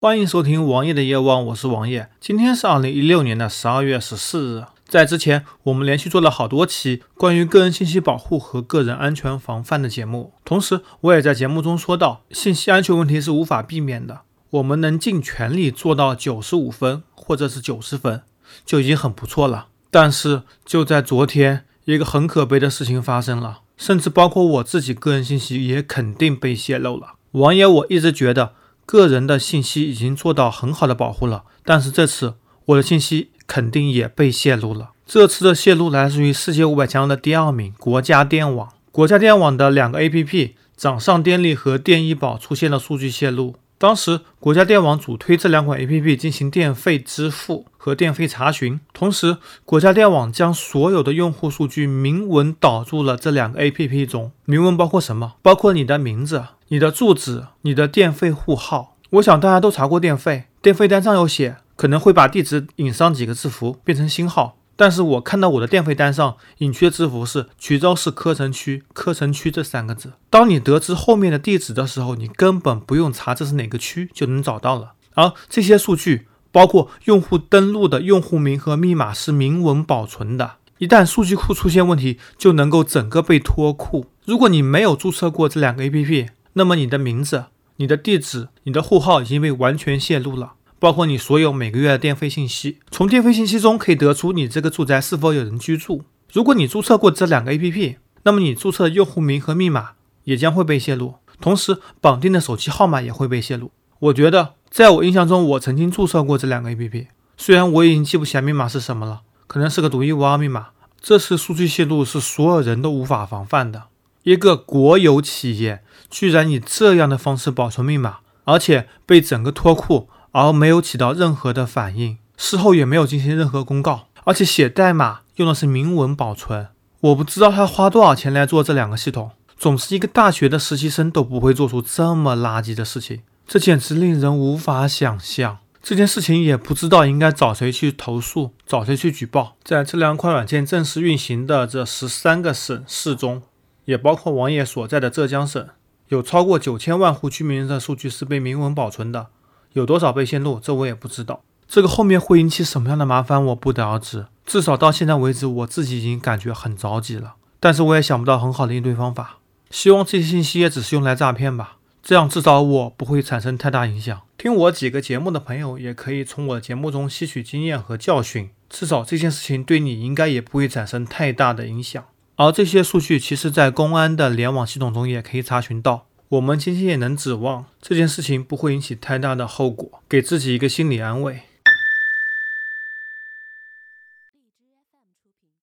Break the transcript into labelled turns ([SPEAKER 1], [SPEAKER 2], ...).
[SPEAKER 1] 欢迎收听王爷的夜望，我是王爷。今天是二零一六年的十二月十四日。在之前，我们连续做了好多期关于个人信息保护和个人安全防范的节目。同时，我也在节目中说到，信息安全问题是无法避免的。我们能尽全力做到九十五分或者是九十分，就已经很不错了。但是，就在昨天，一个很可悲的事情发生了，甚至包括我自己个人信息也肯定被泄露了。王爷，我一直觉得。个人的信息已经做到很好的保护了，但是这次我的信息肯定也被泄露了。这次的泄露来自于世界五百强的第二名国家电网。国家电网的两个 APP 掌上电力和电医保出现了数据泄露。当时国家电网主推这两款 APP 进行电费支付和电费查询，同时国家电网将所有的用户数据明文导入了这两个 APP 中。明文包括什么？包括你的名字。你的住址、你的电费户号，我想大家都查过电费，电费单上有写，可能会把地址引上几个字符变成星号，但是我看到我的电费单上隐去的字符是衢州市柯城区柯城区这三个字。当你得知后面的地址的时候，你根本不用查这是哪个区就能找到了。而这些数据，包括用户登录的用户名和密码是明文保存的，一旦数据库出现问题，就能够整个被脱库。如果你没有注册过这两个 APP，那么你的名字、你的地址、你的户号已经被完全泄露了，包括你所有每个月的电费信息。从电费信息中可以得出你这个住宅是否有人居住。如果你注册过这两个 APP，那么你注册的用户名和密码也将会被泄露，同时绑定的手机号码也会被泄露。我觉得，在我印象中，我曾经注册过这两个 APP，虽然我已经记不起来密码是什么了，可能是个独一无二密码。这次数据泄露是所有人都无法防范的。一个国有企业居然以这样的方式保存密码，而且被整个脱库，而没有起到任何的反应，事后也没有进行任何公告，而且写代码用的是明文保存。我不知道他花多少钱来做这两个系统，总是一个大学的实习生都不会做出这么垃圾的事情，这简直令人无法想象。这件事情也不知道应该找谁去投诉，找谁去举报。在这两款软件正式运行的这十三个省市中。也包括王爷所在的浙江省，有超过九千万户居民的数据是被明文保存的，有多少被泄露，这我也不知道。这个后面会引起什么样的麻烦，我不得而知。至少到现在为止，我自己已经感觉很着急了，但是我也想不到很好的应对方法。希望这些信息也只是用来诈骗吧，这样至少我不会产生太大影响。听我几个节目的朋友，也可以从我节目中吸取经验和教训，至少这件事情对你应该也不会产生太大的影响。而这些数据其实，在公安的联网系统中也可以查询到。我们今天也能指望这件事情不会引起太大的后果，给自己一个心理安慰。